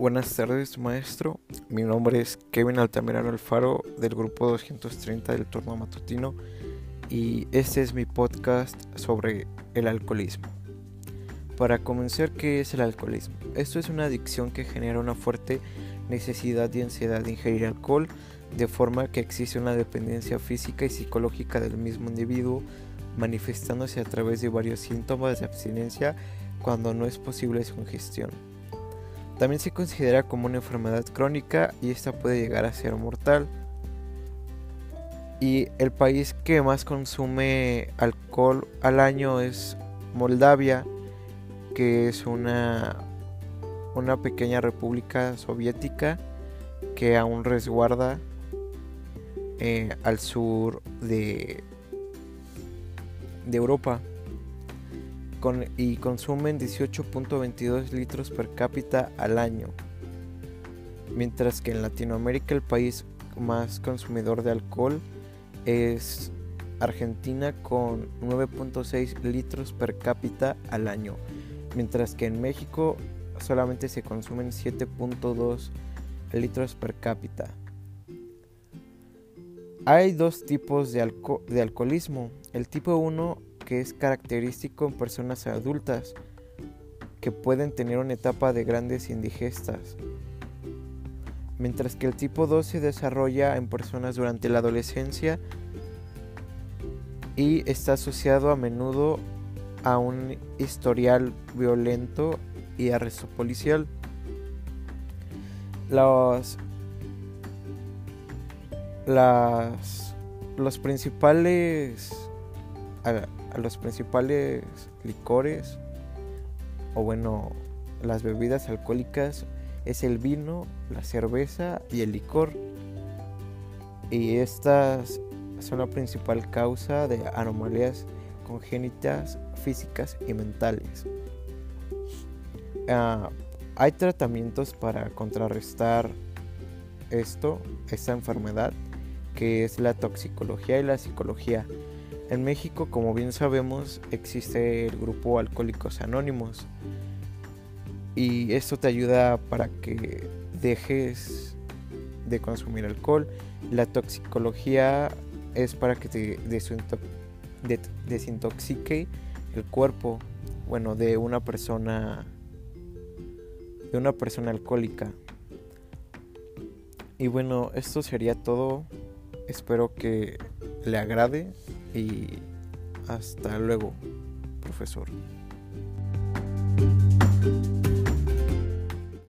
Buenas tardes, maestro. Mi nombre es Kevin Altamirano Alfaro del grupo 230 del turno matutino y este es mi podcast sobre el alcoholismo. Para comenzar, ¿qué es el alcoholismo? Esto es una adicción que genera una fuerte necesidad y ansiedad de ingerir alcohol, de forma que existe una dependencia física y psicológica del mismo individuo, manifestándose a través de varios síntomas de abstinencia cuando no es posible su ingestión. También se considera como una enfermedad crónica y esta puede llegar a ser mortal. Y el país que más consume alcohol al año es Moldavia, que es una, una pequeña república soviética que aún resguarda eh, al sur de, de Europa y consumen 18.22 litros per cápita al año, mientras que en Latinoamérica el país más consumidor de alcohol es Argentina con 9.6 litros per cápita al año, mientras que en México solamente se consumen 7.2 litros per cápita. Hay dos tipos de, de alcoholismo. El tipo 1 que es característico en personas adultas que pueden tener una etapa de grandes indigestas, mientras que el tipo 2 se desarrolla en personas durante la adolescencia y está asociado a menudo a un historial violento y arresto policial. Los, las, los principales a los principales licores o bueno las bebidas alcohólicas es el vino, la cerveza y el licor. Y estas son la principal causa de anomalías congénitas físicas y mentales. Ah, hay tratamientos para contrarrestar esto, esta enfermedad, que es la toxicología y la psicología. En México, como bien sabemos, existe el grupo Alcohólicos Anónimos y esto te ayuda para que dejes de consumir alcohol. La toxicología es para que te desintoxique el cuerpo, bueno, de una persona de una persona alcohólica. Y bueno, esto sería todo. Espero que le agrade y hasta luego, profesor.